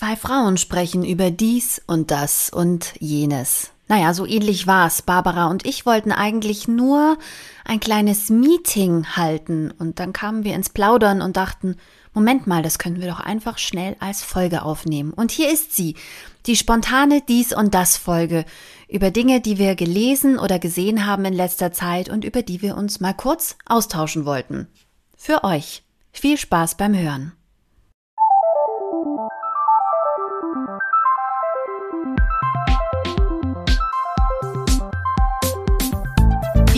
Zwei Frauen sprechen über dies und das und jenes. Naja, so ähnlich war's. Barbara und ich wollten eigentlich nur ein kleines Meeting halten und dann kamen wir ins Plaudern und dachten, Moment mal, das können wir doch einfach schnell als Folge aufnehmen. Und hier ist sie, die spontane Dies und das Folge über Dinge, die wir gelesen oder gesehen haben in letzter Zeit und über die wir uns mal kurz austauschen wollten. Für euch. Viel Spaß beim Hören.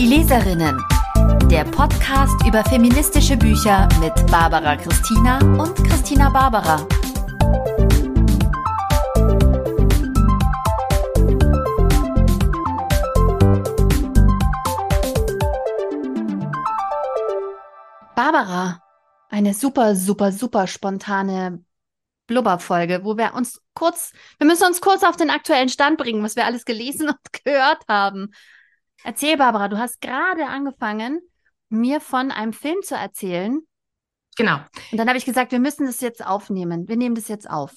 Die Leserinnen. Der Podcast über feministische Bücher mit Barbara Christina und Christina Barbara. Barbara, eine super, super, super spontane Blubberfolge, wo wir uns kurz, wir müssen uns kurz auf den aktuellen Stand bringen, was wir alles gelesen und gehört haben. Erzähl, Barbara, du hast gerade angefangen, mir von einem Film zu erzählen. Genau. Und dann habe ich gesagt, wir müssen das jetzt aufnehmen. Wir nehmen das jetzt auf.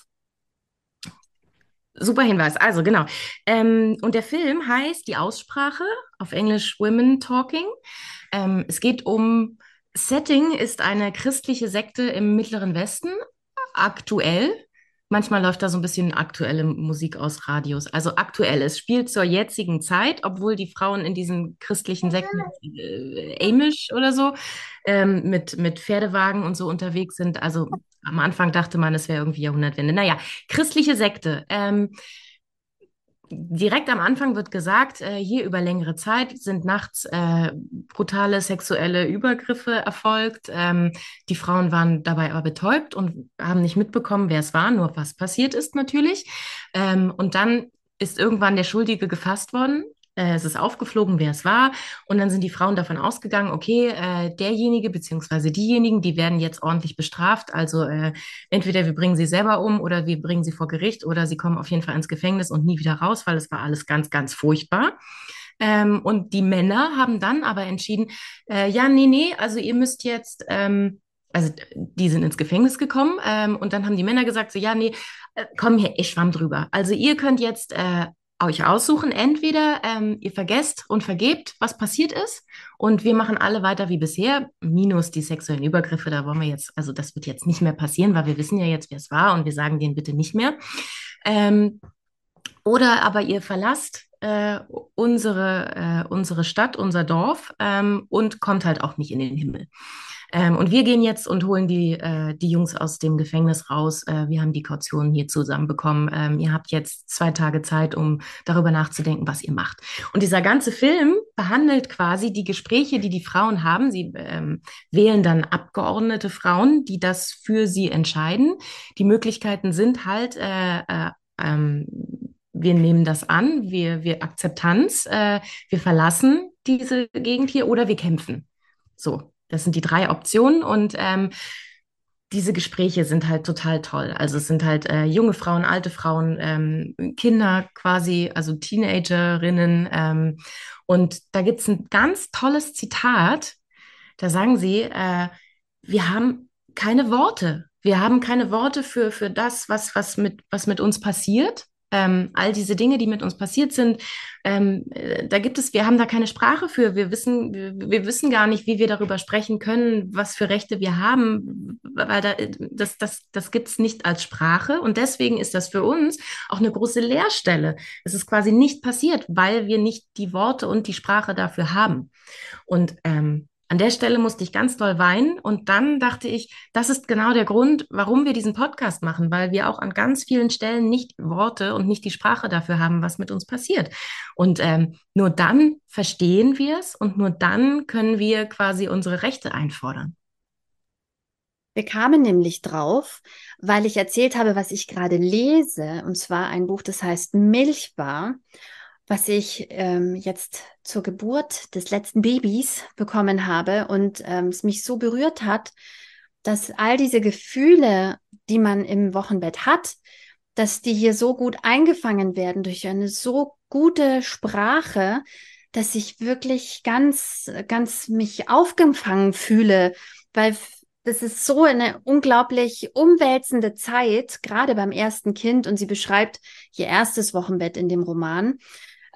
Super Hinweis. Also genau. Ähm, und der Film heißt Die Aussprache, auf Englisch Women Talking. Ähm, es geht um Setting ist eine christliche Sekte im Mittleren Westen, aktuell. Manchmal läuft da so ein bisschen aktuelle Musik aus Radios. Also aktuell. Es spielt zur jetzigen Zeit, obwohl die Frauen in diesen christlichen Sekten, äh, Amish oder so, ähm, mit, mit Pferdewagen und so unterwegs sind. Also am Anfang dachte man, es wäre irgendwie Jahrhundertwende. Naja, christliche Sekte. Ähm, direkt am Anfang wird gesagt, äh, hier über längere Zeit sind nachts äh, brutale sexuelle Übergriffe erfolgt. Ähm, die Frauen waren dabei aber betäubt und haben nicht mitbekommen, wer es war, nur was passiert ist natürlich. Ähm, und dann ist irgendwann der Schuldige gefasst worden es ist aufgeflogen, wer es war. Und dann sind die Frauen davon ausgegangen, okay, äh, derjenige beziehungsweise diejenigen, die werden jetzt ordentlich bestraft. Also äh, entweder wir bringen sie selber um oder wir bringen sie vor Gericht oder sie kommen auf jeden Fall ins Gefängnis und nie wieder raus, weil es war alles ganz, ganz furchtbar. Ähm, und die Männer haben dann aber entschieden, äh, ja, nee, nee, also ihr müsst jetzt, ähm, also die sind ins Gefängnis gekommen ähm, und dann haben die Männer gesagt, so, ja, nee, äh, komm hier, ich schwamm drüber. Also ihr könnt jetzt äh, euch aussuchen. Entweder ähm, ihr vergesst und vergebt, was passiert ist, und wir machen alle weiter wie bisher, minus die sexuellen Übergriffe. Da wollen wir jetzt, also das wird jetzt nicht mehr passieren, weil wir wissen ja jetzt, wer es war, und wir sagen denen bitte nicht mehr. Ähm, oder aber ihr verlasst äh, unsere, äh, unsere Stadt, unser Dorf ähm, und kommt halt auch nicht in den Himmel. Ähm, und wir gehen jetzt und holen die, äh, die Jungs aus dem Gefängnis raus. Äh, wir haben die Kautionen hier zusammenbekommen. Ähm, ihr habt jetzt zwei Tage Zeit, um darüber nachzudenken, was ihr macht. Und dieser ganze Film behandelt quasi die Gespräche, die die Frauen haben. Sie ähm, wählen dann Abgeordnete Frauen, die das für sie entscheiden. Die Möglichkeiten sind halt, äh, äh, ähm, wir nehmen das an, wir, wir Akzeptanz, äh, wir verlassen diese Gegend hier oder wir kämpfen. So, das sind die drei Optionen und ähm, diese Gespräche sind halt total toll. Also es sind halt äh, junge Frauen, alte Frauen, ähm, Kinder quasi, also Teenagerinnen. Ähm, und da gibt es ein ganz tolles Zitat. Da sagen sie, äh, wir haben keine Worte. Wir haben keine Worte für, für das, was, was, mit, was mit uns passiert ähm, all diese Dinge, die mit uns passiert sind, ähm, äh, da gibt es, wir haben da keine Sprache für. Wir wissen, wir, wir, wissen gar nicht, wie wir darüber sprechen können, was für Rechte wir haben, weil da, das, das, das gibt es nicht als Sprache. Und deswegen ist das für uns auch eine große Leerstelle. Es ist quasi nicht passiert, weil wir nicht die Worte und die Sprache dafür haben. Und ähm, an der Stelle musste ich ganz doll weinen und dann dachte ich, das ist genau der Grund, warum wir diesen Podcast machen, weil wir auch an ganz vielen Stellen nicht Worte und nicht die Sprache dafür haben, was mit uns passiert. Und ähm, nur dann verstehen wir es und nur dann können wir quasi unsere Rechte einfordern. Wir kamen nämlich drauf, weil ich erzählt habe, was ich gerade lese, und zwar ein Buch, das heißt Milchbar was ich ähm, jetzt zur Geburt des letzten Babys bekommen habe und ähm, es mich so berührt hat, dass all diese Gefühle, die man im Wochenbett hat, dass die hier so gut eingefangen werden durch eine so gute Sprache, dass ich wirklich ganz, ganz mich aufgefangen fühle, weil das ist so eine unglaublich umwälzende Zeit, gerade beim ersten Kind. Und sie beschreibt ihr erstes Wochenbett in dem Roman.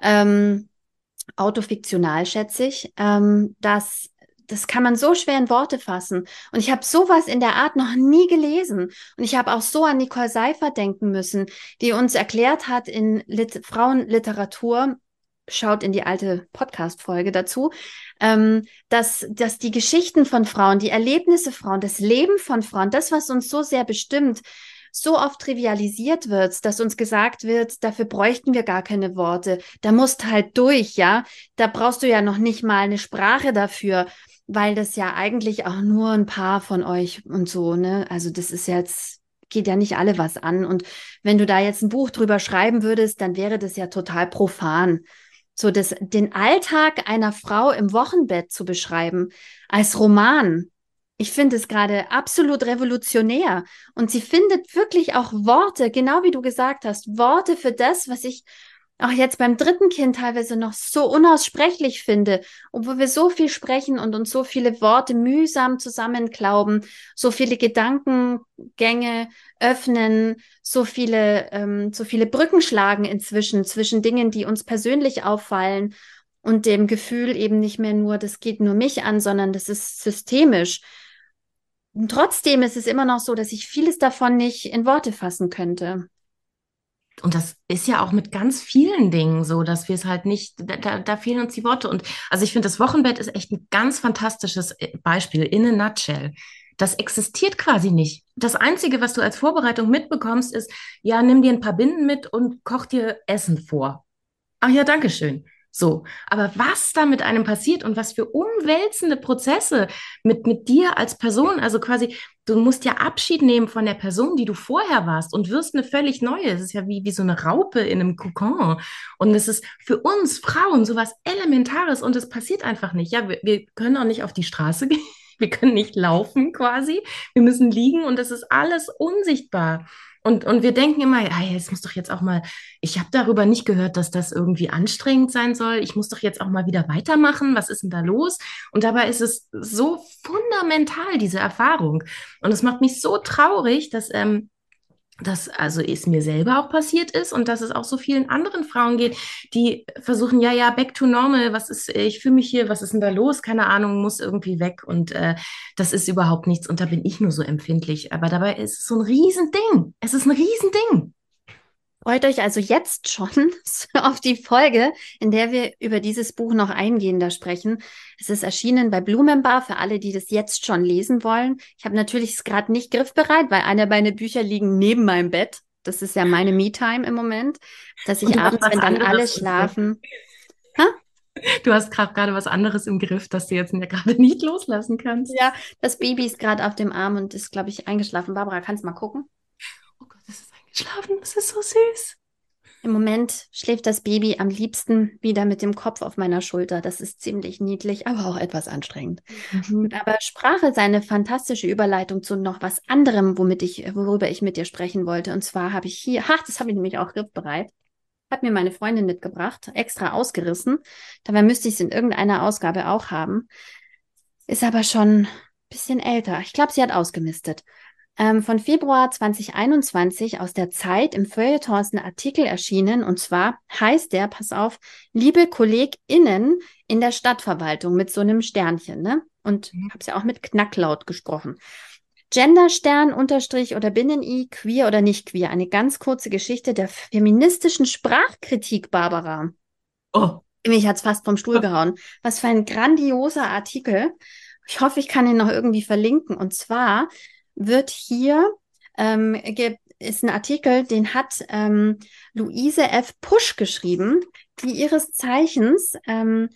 Ähm, autofiktional, schätze ich, ähm, dass das kann man so schwer in Worte fassen. Und ich habe sowas in der Art noch nie gelesen. Und ich habe auch so an Nicole Seifer denken müssen, die uns erklärt hat in Lit Frauenliteratur, schaut in die alte Podcast-Folge dazu, ähm, dass, dass die Geschichten von Frauen, die Erlebnisse Frauen, das Leben von Frauen, das, was uns so sehr bestimmt, so oft trivialisiert wird, dass uns gesagt wird, dafür bräuchten wir gar keine Worte. Da musst halt durch, ja. Da brauchst du ja noch nicht mal eine Sprache dafür, weil das ja eigentlich auch nur ein paar von euch und so, ne? Also das ist jetzt geht ja nicht alle was an. Und wenn du da jetzt ein Buch drüber schreiben würdest, dann wäre das ja total profan so das, den Alltag einer Frau im Wochenbett zu beschreiben als Roman. Ich finde es gerade absolut revolutionär. Und sie findet wirklich auch Worte, genau wie du gesagt hast, Worte für das, was ich auch jetzt beim dritten Kind teilweise noch so unaussprechlich finde, obwohl wir so viel sprechen und uns so viele Worte mühsam zusammenklauben, so viele Gedankengänge öffnen, so viele, ähm, so viele Brücken schlagen inzwischen zwischen Dingen, die uns persönlich auffallen und dem Gefühl eben nicht mehr nur, das geht nur mich an, sondern das ist systemisch. Und trotzdem ist es immer noch so, dass ich vieles davon nicht in Worte fassen könnte und das ist ja auch mit ganz vielen Dingen so, dass wir es halt nicht, da, da fehlen uns die Worte. Und also ich finde, das Wochenbett ist echt ein ganz fantastisches äh, Beispiel in a nutshell. Das existiert quasi nicht. Das Einzige, was du als Vorbereitung mitbekommst, ist, ja, nimm dir ein paar Binden mit und koch dir Essen vor. Ach ja, danke schön. So, aber was da mit einem passiert und was für umwälzende Prozesse mit, mit dir als Person, also quasi, du musst ja Abschied nehmen von der Person, die du vorher warst und wirst eine völlig neue. Es ist ja wie, wie so eine Raupe in einem Kokon. Und es ist für uns Frauen sowas Elementares und es passiert einfach nicht. Ja, wir, wir können auch nicht auf die Straße gehen. Wir können nicht laufen quasi. Wir müssen liegen und es ist alles unsichtbar. Und, und wir denken immer, ja, es muss doch jetzt auch mal, ich habe darüber nicht gehört, dass das irgendwie anstrengend sein soll. Ich muss doch jetzt auch mal wieder weitermachen. Was ist denn da los? Und dabei ist es so fundamental, diese Erfahrung. Und es macht mich so traurig, dass ähm, dass also es mir selber auch passiert ist und dass es auch so vielen anderen Frauen geht, die versuchen, ja, ja, back to normal, was ist, ich fühle mich hier, was ist denn da los? Keine Ahnung, muss irgendwie weg und äh, das ist überhaupt nichts und da bin ich nur so empfindlich. Aber dabei ist es so ein Riesending. Es ist ein Riesending. Freut euch also jetzt schon auf die Folge, in der wir über dieses Buch noch eingehender sprechen. Es ist erschienen bei Blumenbar für alle, die das jetzt schon lesen wollen. Ich habe natürlich es gerade nicht griffbereit, weil einer meiner Bücher liegen neben meinem Bett. Das ist ja meine Me-Time im Moment, dass ich abends, wenn dann alle schlafen. Ha? Du hast gerade was anderes im Griff, das du jetzt gerade nicht loslassen kannst. Ja, das Baby ist gerade auf dem Arm und ist, glaube ich, eingeschlafen. Barbara, kannst du mal gucken? Schlafen. Das ist so süß. Im Moment schläft das Baby am liebsten wieder mit dem Kopf auf meiner Schulter. Das ist ziemlich niedlich, aber auch etwas anstrengend. Mhm. Aber Sprache ist eine fantastische Überleitung zu noch was anderem, womit ich, worüber ich mit dir sprechen wollte. Und zwar habe ich hier, ach, das habe ich nämlich auch griffbereit, hat mir meine Freundin mitgebracht, extra ausgerissen. Dabei müsste ich es in irgendeiner Ausgabe auch haben. Ist aber schon ein bisschen älter. Ich glaube, sie hat ausgemistet ähm, von Februar 2021 aus der Zeit im Feuilleton ist ein Artikel erschienen und zwar heißt der, pass auf, liebe KollegInnen in der Stadtverwaltung mit so einem Sternchen, ne? Und mhm. habe es ja auch mit Knacklaut gesprochen. Genderstern unterstrich oder Binnen-I, queer oder nicht queer. Eine ganz kurze Geschichte der feministischen Sprachkritik, Barbara. Oh. Mich hat's fast vom Stuhl oh. gehauen. Was für ein grandioser Artikel. Ich hoffe, ich kann ihn noch irgendwie verlinken. Und zwar wird hier ähm, ist ein Artikel, den hat ähm, Luise F. Pusch geschrieben, die ihres Zeichens ähm,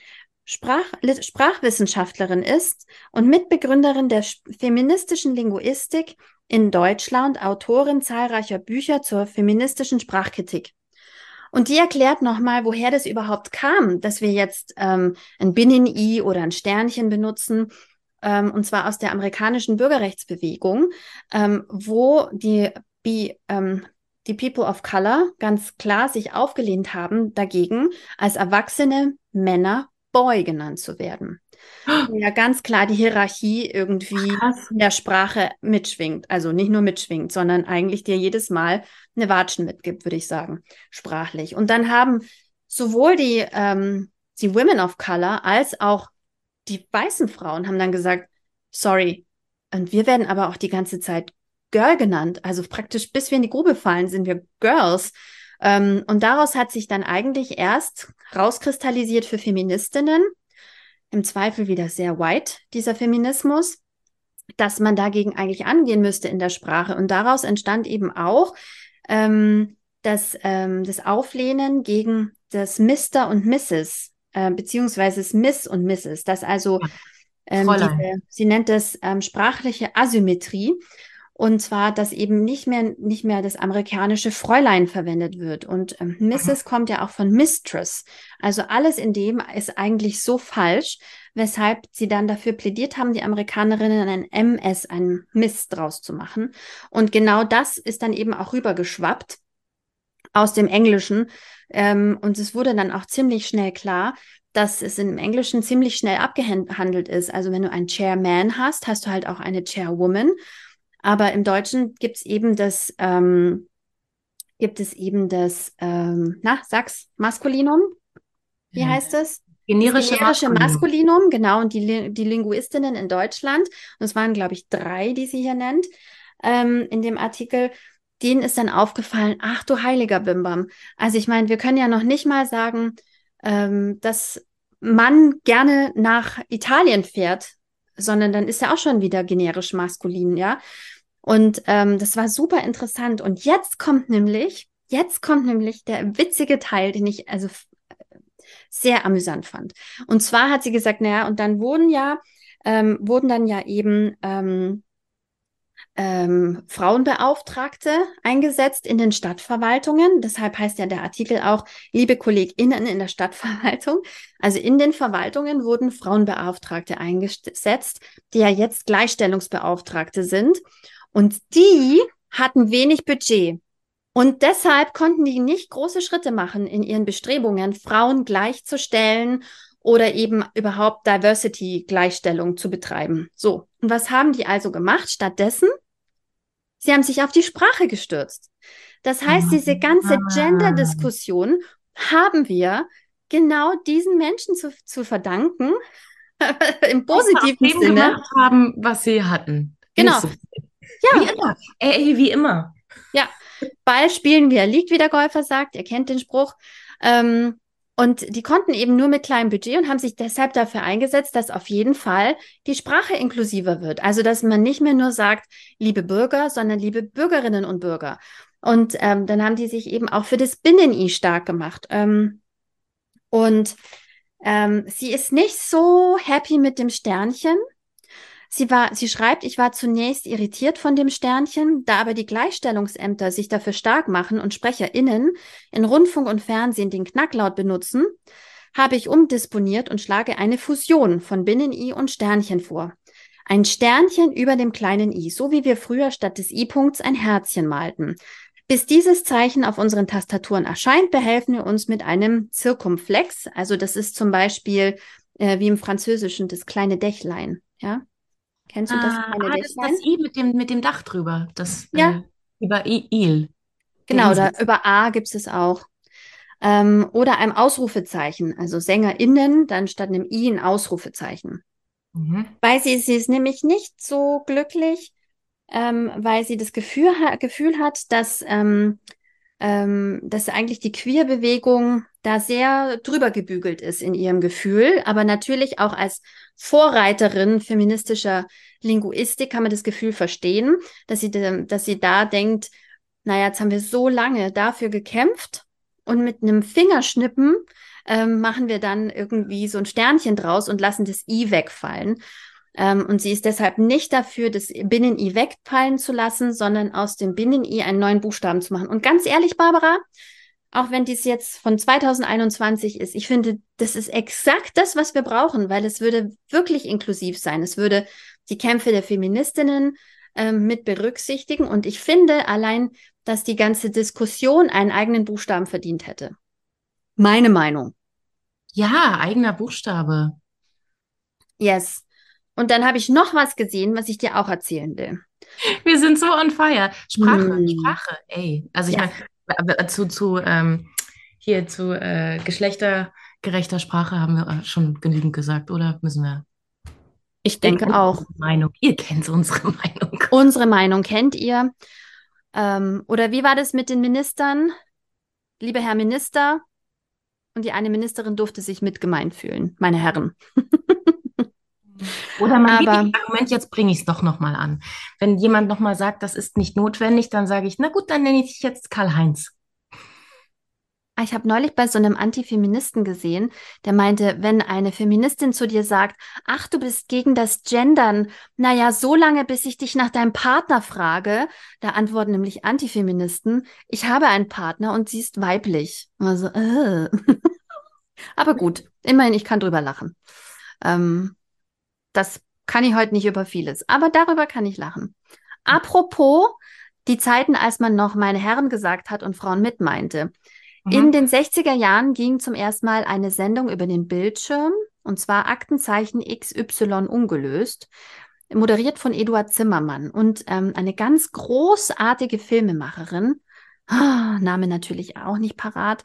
Sprach, Sprachwissenschaftlerin ist und Mitbegründerin der feministischen Linguistik in Deutschland, Autorin zahlreicher Bücher zur feministischen Sprachkritik. Und die erklärt nochmal, woher das überhaupt kam, dass wir jetzt ähm, ein Binnen-I oder ein Sternchen benutzen ähm, und zwar aus der amerikanischen Bürgerrechtsbewegung, ähm, wo die, die, ähm, die People of Color ganz klar sich aufgelehnt haben dagegen, als erwachsene Männer Boy genannt zu werden. Ja, ganz klar die Hierarchie irgendwie Krass. in der Sprache mitschwingt. Also nicht nur mitschwingt, sondern eigentlich dir jedes Mal eine Watschen mitgibt, würde ich sagen, sprachlich. Und dann haben sowohl die, ähm, die Women of Color als auch die weißen Frauen haben dann gesagt, sorry. Und wir werden aber auch die ganze Zeit Girl genannt. Also praktisch bis wir in die Grube fallen, sind wir Girls. Ähm, und daraus hat sich dann eigentlich erst rauskristallisiert für Feministinnen, im Zweifel wieder sehr white, dieser Feminismus, dass man dagegen eigentlich angehen müsste in der Sprache. Und daraus entstand eben auch ähm, das, ähm, das Auflehnen gegen das Mr. und Mrs., äh, beziehungsweise das Miss und Mrs., das also, ähm, diese, sie nennt das ähm, sprachliche Asymmetrie. Und zwar, dass eben nicht mehr, nicht mehr das amerikanische Fräulein verwendet wird. Und ähm, Mrs. Mhm. kommt ja auch von Mistress. Also alles in dem ist eigentlich so falsch, weshalb sie dann dafür plädiert haben, die Amerikanerinnen ein MS, ein Miss draus zu machen. Und genau das ist dann eben auch rübergeschwappt aus dem Englischen. Ähm, und es wurde dann auch ziemlich schnell klar, dass es im Englischen ziemlich schnell abgehandelt ist. Also wenn du einen Chairman hast, hast du halt auch eine Chairwoman. Aber im Deutschen gibt es eben das, ähm, gibt es eben das, ähm, na, sag's, Maskulinum. Wie ja. heißt es? Generische, das generische Maskulinum. Maskulinum, genau. Und die, die Linguistinnen in Deutschland, und es waren, glaube ich, drei, die sie hier nennt, ähm, in dem Artikel, denen ist dann aufgefallen, ach du heiliger Bimbam. Also ich meine, wir können ja noch nicht mal sagen, ähm, dass man gerne nach Italien fährt, sondern dann ist er auch schon wieder generisch maskulin, ja. Und ähm, das war super interessant. Und jetzt kommt nämlich, jetzt kommt nämlich der witzige Teil, den ich also sehr amüsant fand. Und zwar hat sie gesagt, naja, und dann wurden ja, ähm, wurden dann ja eben ähm, ähm, Frauenbeauftragte eingesetzt in den Stadtverwaltungen. Deshalb heißt ja der Artikel auch, liebe KollegInnen in der Stadtverwaltung. Also in den Verwaltungen wurden Frauenbeauftragte eingesetzt, die ja jetzt Gleichstellungsbeauftragte sind. Und die hatten wenig Budget. Und deshalb konnten die nicht große Schritte machen in ihren Bestrebungen, Frauen gleichzustellen oder eben überhaupt Diversity-Gleichstellung zu betreiben. So. Und was haben die also gemacht? Stattdessen, sie haben sich auf die Sprache gestürzt. Das heißt, diese ganze. Gender-Diskussion haben wir genau diesen Menschen zu, zu verdanken, im positiven Sinne. gemacht haben, was sie hatten. Genau. Ja. Wie immer. Ey, wie immer. Ja. Ball spielen, wie er liegt, wie der Golfer sagt. Ihr kennt den Spruch. Ähm, und die konnten eben nur mit kleinem Budget und haben sich deshalb dafür eingesetzt, dass auf jeden Fall die Sprache inklusiver wird. Also, dass man nicht mehr nur sagt, liebe Bürger, sondern liebe Bürgerinnen und Bürger. Und ähm, dann haben die sich eben auch für das Binnen-I stark gemacht. Ähm, und ähm, sie ist nicht so happy mit dem Sternchen. Sie war, sie schreibt, ich war zunächst irritiert von dem Sternchen, da aber die Gleichstellungsämter sich dafür stark machen und SprecherInnen in Rundfunk und Fernsehen den Knacklaut benutzen, habe ich umdisponiert und schlage eine Fusion von Binnen-I und Sternchen vor. Ein Sternchen über dem kleinen i, so wie wir früher statt des i-Punkts ein Herzchen malten. Bis dieses Zeichen auf unseren Tastaturen erscheint, behelfen wir uns mit einem Zirkumflex. Also das ist zum Beispiel äh, wie im Französischen das kleine Dächlein. Ja, Kennst du das? Ah, ah das ist das I mit dem, mit dem Dach drüber. Das, ja. Äh, über I, Il. Genau, da, über A gibt es auch. Ähm, oder einem Ausrufezeichen, also SängerInnen, dann statt einem I ein Ausrufezeichen. Mhm. Weil sie, sie ist nämlich nicht so glücklich, ähm, weil sie das Gefühl, Gefühl hat, dass, ähm, ähm, dass eigentlich die Queer-Bewegung da sehr drüber gebügelt ist in ihrem Gefühl, aber natürlich auch als Vorreiterin feministischer Linguistik kann man das Gefühl verstehen, dass sie, dass sie da denkt, naja, jetzt haben wir so lange dafür gekämpft und mit einem Fingerschnippen ähm, machen wir dann irgendwie so ein Sternchen draus und lassen das I wegfallen. Ähm, und sie ist deshalb nicht dafür, das Binnen-I wegfallen zu lassen, sondern aus dem Binnen-I einen neuen Buchstaben zu machen. Und ganz ehrlich, Barbara, auch wenn dies jetzt von 2021 ist, ich finde, das ist exakt das, was wir brauchen, weil es würde wirklich inklusiv sein. Es würde die Kämpfe der Feministinnen ähm, mit berücksichtigen. Und ich finde allein, dass die ganze Diskussion einen eigenen Buchstaben verdient hätte. Meine Meinung. Ja, eigener Buchstabe. Yes. Und dann habe ich noch was gesehen, was ich dir auch erzählen will. Wir sind so on fire. Sprache, Hm. Sprache, ey. Also ich Ja. meine, zu, zu ähm, hier zu äh, geschlechtergerechter Sprache haben wir schon genügend gesagt, oder? Müssen wir. Ich denke auch. Meinung. Ihr kennt unsere Meinung. Unsere Meinung kennt ihr. Ähm, oder wie war das mit den Ministern? Lieber Herr Minister. Und die eine Ministerin durfte sich mit gemeint fühlen, meine Herren. Oder mein Aber- Lieblingsargument, jetzt bringe ich es doch nochmal an. Wenn jemand nochmal sagt, das ist nicht notwendig, dann sage ich, na gut, dann nenne ich dich jetzt Karl-Heinz. Ah, Ich habe neulich bei so einem Antifeministen gesehen, der meinte, wenn eine Feministin zu dir sagt, ach, du bist gegen das Gendern, naja, so lange, bis ich dich nach deinem Partner frage, da antworten nämlich Antifeministen, ich habe einen Partner und sie ist weiblich. Also, äh. Aber gut, immerhin, ich kann drüber lachen. Ähm, das kann ich heute nicht über vieles, aber darüber kann ich lachen. Apropos die Zeiten, als man noch meine Herren gesagt hat und Frauen mit meinte. In Mhm. den 60er Jahren ging zum ersten Mal eine Sendung über den Bildschirm, und zwar Aktenzeichen XY ungelöst, moderiert von Eduard Zimmermann und ähm, eine ganz großartige Filmemacherin, ah, Name natürlich auch nicht parat.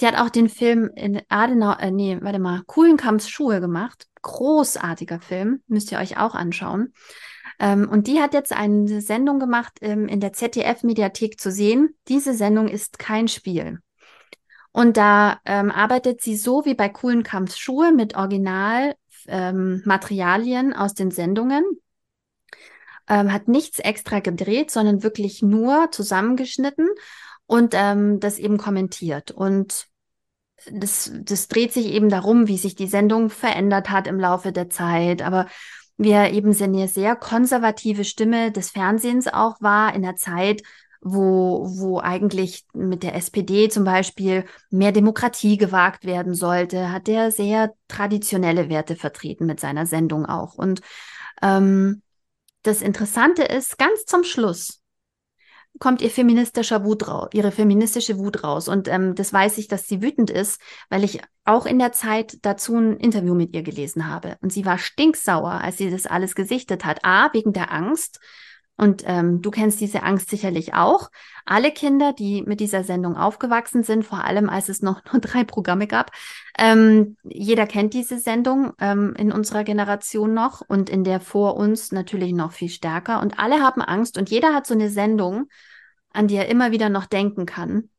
Sie hat auch den Film in Adenau, äh, nee, warte mal, Kuhlenkamps Schuhe gemacht. Großartiger Film, müsst ihr euch auch anschauen. Ähm, und die hat jetzt eine Sendung gemacht, ähm, in der ZDF-Mediathek zu sehen. Diese Sendung ist kein Spiel. Und da ähm, arbeitet sie so wie bei Kuhlenkamps Schuhe mit Original ähm, aus den Sendungen. Ähm, hat nichts extra gedreht, sondern wirklich nur zusammengeschnitten und ähm, das eben kommentiert. Und das, das dreht sich eben darum, wie sich die Sendung verändert hat im Laufe der Zeit. Aber wir eben sind eine sehr konservative Stimme des Fernsehens auch war in der Zeit, wo, wo eigentlich mit der SPD zum Beispiel mehr Demokratie gewagt werden sollte, hat er sehr traditionelle Werte vertreten mit seiner Sendung auch. Und ähm, das Interessante ist, ganz zum Schluss kommt ihr feministischer Wut raus, ihre feministische Wut raus. Und ähm, das weiß ich, dass sie wütend ist, weil ich auch in der Zeit dazu ein Interview mit ihr gelesen habe. Und sie war stinksauer, als sie das alles gesichtet hat. A, wegen der Angst. Und ähm, du kennst diese Angst sicherlich auch. Alle Kinder, die mit dieser Sendung aufgewachsen sind, vor allem als es noch nur drei Programme gab, ähm, jeder kennt diese Sendung ähm, in unserer Generation noch und in der vor uns natürlich noch viel stärker. Und alle haben Angst und jeder hat so eine Sendung, an die er immer wieder noch denken kann.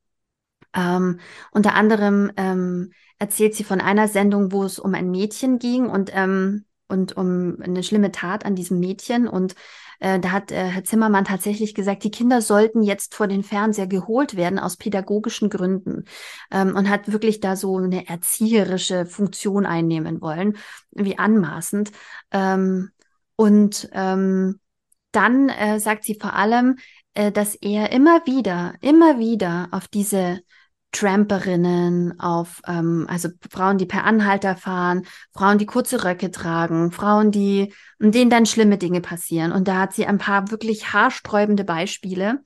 Ähm, unter anderem ähm, erzählt sie von einer Sendung, wo es um ein Mädchen ging und, ähm, und um eine schlimme Tat an diesem Mädchen. Und äh, da hat äh, Herr Zimmermann tatsächlich gesagt, die Kinder sollten jetzt vor den Fernseher geholt werden aus pädagogischen Gründen ähm, und hat wirklich da so eine erzieherische Funktion einnehmen wollen, wie anmaßend. Ähm, und ähm, dann äh, sagt sie vor allem, äh, dass er immer wieder, immer wieder auf diese Tramperinnen, auf ähm, also Frauen, die per Anhalter fahren, Frauen, die kurze Röcke tragen, Frauen, die denen dann schlimme Dinge passieren. Und da hat sie ein paar wirklich haarsträubende Beispiele.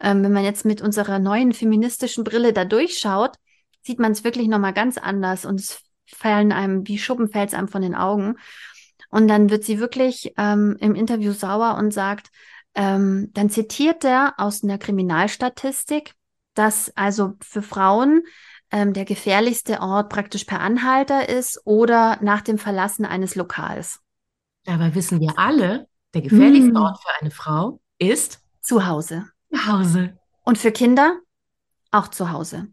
Ähm, wenn man jetzt mit unserer neuen feministischen Brille da durchschaut, sieht man es wirklich nochmal ganz anders und es fallen einem wie Schuppen fällt einem von den Augen. Und dann wird sie wirklich ähm, im Interview sauer und sagt, ähm, dann zitiert er aus einer Kriminalstatistik, dass also für Frauen ähm, der gefährlichste Ort praktisch per Anhalter ist oder nach dem Verlassen eines Lokals. Dabei wissen wir alle, der gefährlichste Mm. Ort für eine Frau ist Zu Hause. zu Hause. Und für Kinder auch zu Hause.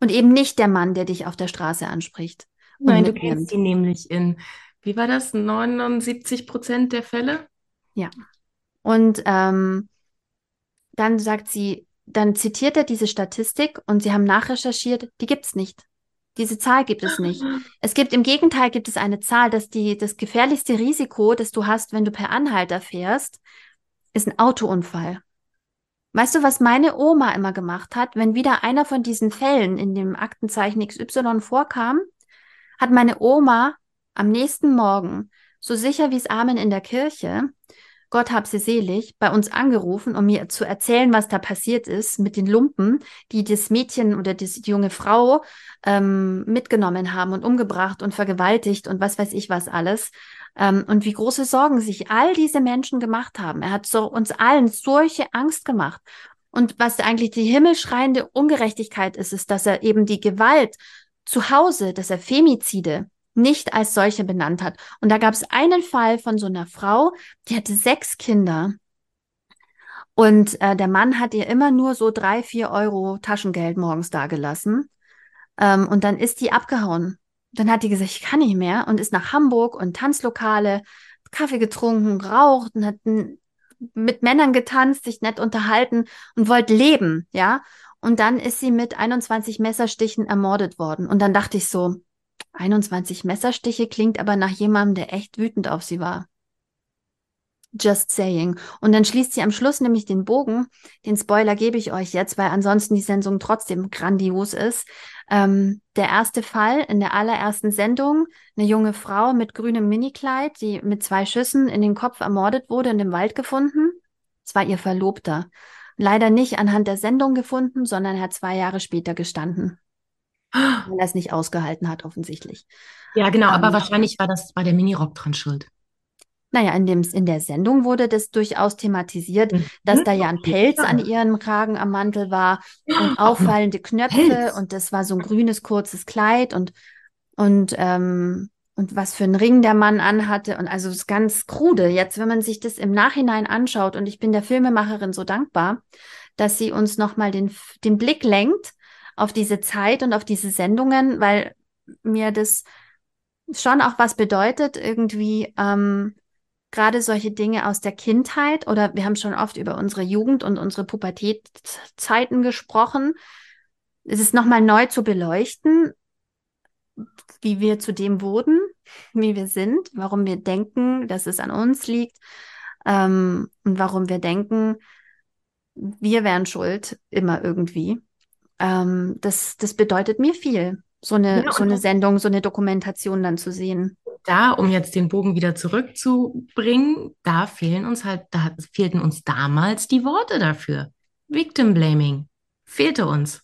Und eben nicht der Mann, der dich auf der Straße anspricht. Nein, du kennst sie nämlich in, wie war das, 79 Prozent der Fälle? Und ähm, dann sagt sie, dann zitiert er diese Statistik und sie haben nachrecherchiert, die gibt's nicht. Diese Zahl gibt es nicht. Es gibt im Gegenteil gibt es eine Zahl, dass die das gefährlichste Risiko, das du hast, wenn du per Anhalter fährst, ist ein Autounfall. Weißt du, was meine Oma immer gemacht hat, wenn wieder einer von diesen Fällen in dem Aktenzeichen XY vorkam, hat meine Oma am nächsten Morgen, so sicher wie es Amen in der Kirche, Gott hab sie selig, bei uns angerufen, um mir zu erzählen, was da passiert ist mit den Lumpen, die das Mädchen oder die junge Frau ähm, mitgenommen haben und umgebracht und vergewaltigt und was weiß ich was alles. Ähm, und wie große Sorgen sich all diese Menschen gemacht haben. Er hat so uns allen solche Angst gemacht. Und was eigentlich die himmelschreiende Ungerechtigkeit ist, ist, dass er eben die Gewalt zu Hause, dass er Femizide nicht als solche benannt hat. Und da gab es einen Fall von so einer Frau, die hatte sechs Kinder. Und äh, der Mann hat ihr immer nur so drei, vier Euro Taschengeld morgens dagelassen. Ähm, und dann ist die abgehauen. Dann hat die gesagt, ich kann nicht mehr und ist nach Hamburg und Tanzlokale, Kaffee getrunken, raucht und hat mit Männern getanzt, sich nett unterhalten und wollte leben, ja. Und dann ist sie mit 21 Messerstichen ermordet worden. Und dann dachte ich so, 21 Messerstiche klingt aber nach jemandem, der echt wütend auf sie war. Just saying. Und dann schließt sie am Schluss nämlich den Bogen. Den Spoiler gebe ich euch jetzt, weil ansonsten die Sendung trotzdem grandios ist. Ähm, der erste Fall in der allerersten Sendung, eine junge Frau mit grünem Minikleid, die mit zwei Schüssen in den Kopf ermordet wurde in dem Wald gefunden. Es war ihr Verlobter. Leider nicht anhand der Sendung gefunden, sondern er hat zwei Jahre später gestanden. Weil er es nicht ausgehalten hat, offensichtlich. Ja, genau, aber ähm, wahrscheinlich war das bei der Minirock dran schuld. Naja, in, dem, in der Sendung wurde das durchaus thematisiert, mhm. dass da ja ein Pelz an ihrem Kragen am Mantel war und auffallende Knöpfe Pelz. und das war so ein grünes kurzes Kleid und, und, ähm, und was für ein Ring der Mann anhatte. Und also das ist ganz krude. Jetzt, wenn man sich das im Nachhinein anschaut, und ich bin der Filmemacherin so dankbar, dass sie uns nochmal den, den Blick lenkt auf diese Zeit und auf diese Sendungen, weil mir das schon auch was bedeutet, irgendwie ähm, gerade solche Dinge aus der Kindheit oder wir haben schon oft über unsere Jugend und unsere Pubertätzeiten gesprochen. Es ist nochmal neu zu beleuchten, wie wir zu dem wurden, wie wir sind, warum wir denken, dass es an uns liegt ähm, und warum wir denken, wir wären schuld, immer irgendwie. Ähm, das, das bedeutet mir viel, so eine, ja, so eine Sendung, so eine Dokumentation dann zu sehen da, um jetzt den Bogen wieder zurückzubringen, da fehlen uns halt, da fehlten uns damals die Worte dafür. Victim Blaming fehlte uns.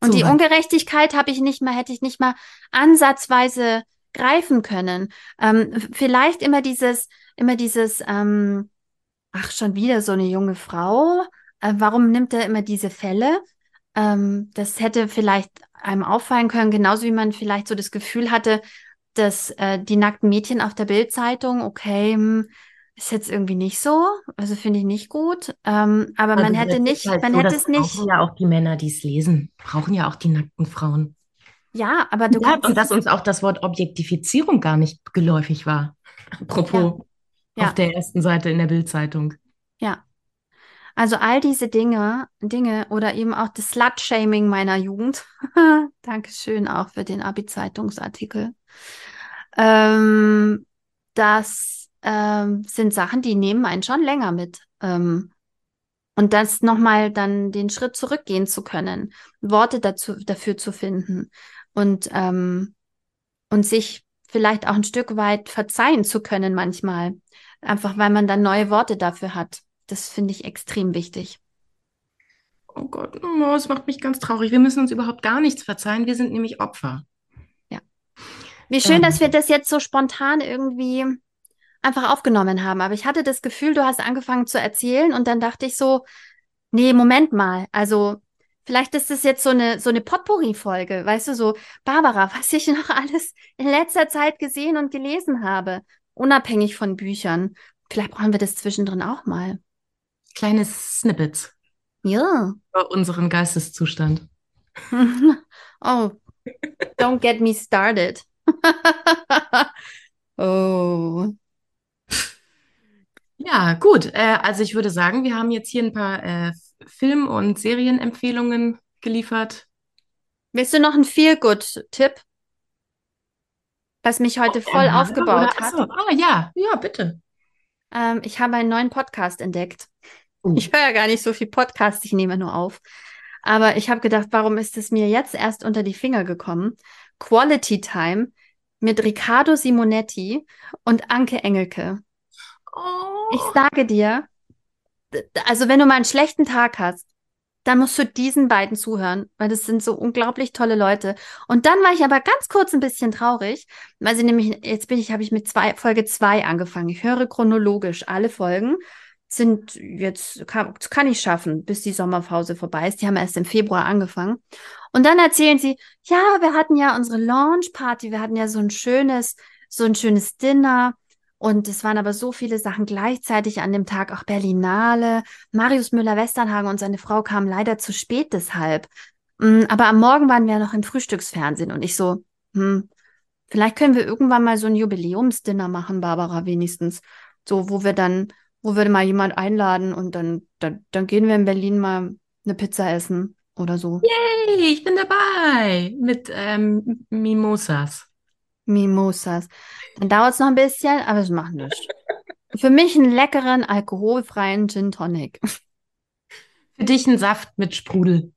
Und so die Ungerechtigkeit habe ich nicht mal, hätte ich nicht mal ansatzweise greifen können. Ähm, vielleicht immer dieses, immer dieses, ähm, ach, schon wieder so eine junge Frau. Äh, warum nimmt er immer diese Fälle? Ähm, das hätte vielleicht einem auffallen können, genauso wie man vielleicht so das Gefühl hatte, dass äh, die nackten Mädchen auf der Bildzeitung, okay, hm, ist jetzt irgendwie nicht so, also finde ich nicht gut. Ähm, aber also man hätte nicht, halt man so, hätte es nicht. Brauchen ja auch die Männer, die es lesen, brauchen ja auch die nackten Frauen. Ja, aber du ja, kannst. Und dass uns auch das Wort Objektifizierung gar nicht geläufig war. Apropos ja. auf ja. der ersten Seite in der Bildzeitung. Ja. Also all diese Dinge, Dinge oder eben auch das Slut-Shaming meiner Jugend. Dankeschön auch für den Abi-Zeitungsartikel. Ähm, das ähm, sind Sachen, die nehmen einen schon länger mit. Ähm, und das nochmal dann den Schritt zurückgehen zu können, Worte dazu, dafür zu finden und, ähm, und sich vielleicht auch ein Stück weit verzeihen zu können manchmal. Einfach weil man dann neue Worte dafür hat. Das finde ich extrem wichtig. Oh Gott, oh, es macht mich ganz traurig. Wir müssen uns überhaupt gar nichts verzeihen. Wir sind nämlich Opfer. Wie schön, ähm. dass wir das jetzt so spontan irgendwie einfach aufgenommen haben. Aber ich hatte das Gefühl, du hast angefangen zu erzählen und dann dachte ich so, nee, Moment mal. Also vielleicht ist das jetzt so eine, so eine Potpourri-Folge. Weißt du, so, Barbara, was ich noch alles in letzter Zeit gesehen und gelesen habe, unabhängig von Büchern. Vielleicht brauchen wir das zwischendrin auch mal. Kleine Snippets. Ja. Über unseren Geisteszustand. oh, don't get me started. oh. Ja, gut. Äh, also ich würde sagen, wir haben jetzt hier ein paar äh, Film- und Serienempfehlungen geliefert. Willst du noch einen Feel-Good-Tipp? Was mich heute voll ja, aufgebaut oder, hat. Achso, ah ja, ja, bitte. Ähm, ich habe einen neuen Podcast entdeckt. Ich höre ja gar nicht so viel Podcast, ich nehme nur auf. Aber ich habe gedacht, warum ist es mir jetzt erst unter die Finger gekommen? Quality Time mit Riccardo Simonetti und Anke Engelke. Oh, Ich sage dir, also wenn du mal einen schlechten Tag hast, dann musst du diesen beiden zuhören, weil das sind so unglaublich tolle Leute. Und dann war ich aber ganz kurz ein bisschen traurig, weil sie nämlich, jetzt bin ich, habe ich mit zwei, Folge zwei angefangen. Ich höre chronologisch alle Folgen sind jetzt, kann, kann ich schaffen, bis die Sommerpause vorbei ist. Die haben erst im Februar angefangen. Und dann erzählen sie, ja, wir hatten ja unsere Launch Party, wir hatten ja so ein schönes, so ein schönes Dinner. Und es waren aber so viele Sachen gleichzeitig an dem Tag, auch Berlinale. Marius Müller-Westernhagen und seine Frau kamen leider zu spät deshalb. Mm, aber am Morgen waren wir noch im Frühstücksfernsehen und ich so, hm, vielleicht können wir irgendwann mal so ein Jubiläumsdinner machen, Barbara, wenigstens. So, wo wir dann, wo wir mal jemand einladen und dann, dann, dann gehen wir in Berlin mal eine Pizza essen oder so. Yay, ich bin dabei mit ähm, Mimosas. Mimosas. Dann dauert es noch ein bisschen, aber es macht nichts. Für mich einen leckeren, alkoholfreien Gin Tonic. Für dich einen Saft mit Sprudel.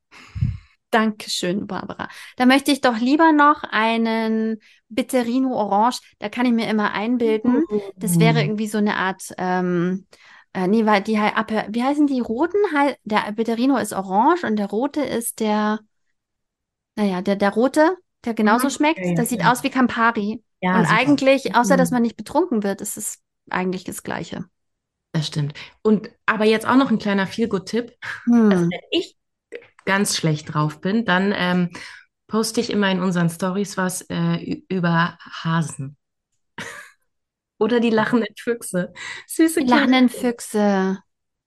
Dankeschön, Barbara. Da möchte ich doch lieber noch einen Bitterino Orange. Da kann ich mir immer einbilden. Das wäre irgendwie so eine Art, ähm, äh, nee, weil die, wie heißen die roten? Der Bitterino ist orange und der rote ist der, naja, der, der rote, der genauso ja, schmeckt. Ja, das sieht ja. aus wie Campari. Und super. eigentlich, außer dass man nicht betrunken wird, ist es eigentlich das Gleiche. Das stimmt. Und aber jetzt auch noch ein kleiner Feel-Good-Tipp. Hm. Also, wenn ich ganz schlecht drauf bin, dann ähm, poste ich immer in unseren Stories was äh, über Hasen. Oder die lachenden Füchse. Süße die lachenden Füchse.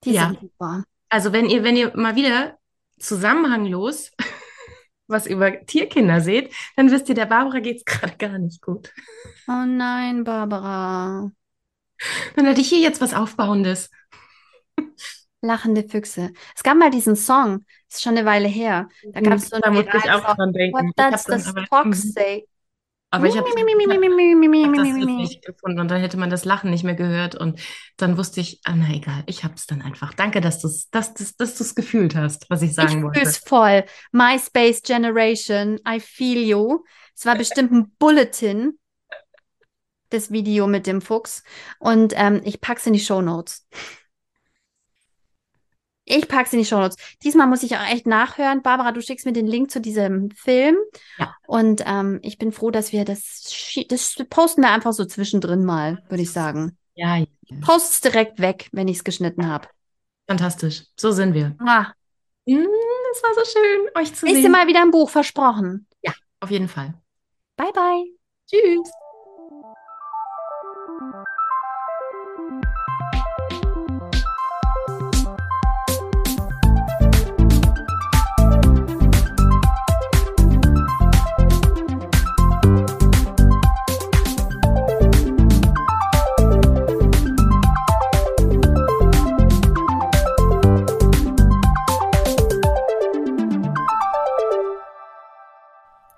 Die ja. sind super. Also wenn ihr, wenn ihr mal wieder zusammenhanglos was über Tierkinder seht, dann wisst ihr, der Barbara geht es gerade gar nicht gut. Oh nein, Barbara. Dann hätte ich hier jetzt was Aufbauendes. Lachende Füchse. Es gab mal diesen Song, ist schon eine Weile her. Da gab es so einen. Da muss ich auch dran denken. What does the fox say? Aber ich habe das nicht gefunden und dann hätte man das Lachen nicht mehr gehört und dann wusste ich, ah, na egal, ich habe es dann einfach. Danke, dass du es dass, dass, dass gefühlt hast, was ich sagen ich wollte. Ich voll. MySpace Generation, I feel you. Es war bestimmt ein Bulletin, das Video mit dem Fuchs und ähm, ich pack's in die Show Notes. Ich pack's in die Show Notes. Diesmal muss ich auch echt nachhören. Barbara, du schickst mir den Link zu diesem Film. Ja. Und ähm, ich bin froh, dass wir das, das posten wir einfach so zwischendrin mal, würde ich sagen. Ja. ja. Post's direkt weg, wenn ich es geschnitten habe. Fantastisch. So sind wir. Ah. Mm, es war so schön, euch zu Nächste sehen. Nächste Mal wieder ein Buch, versprochen. Ja, auf jeden Fall. Bye, bye. Tschüss.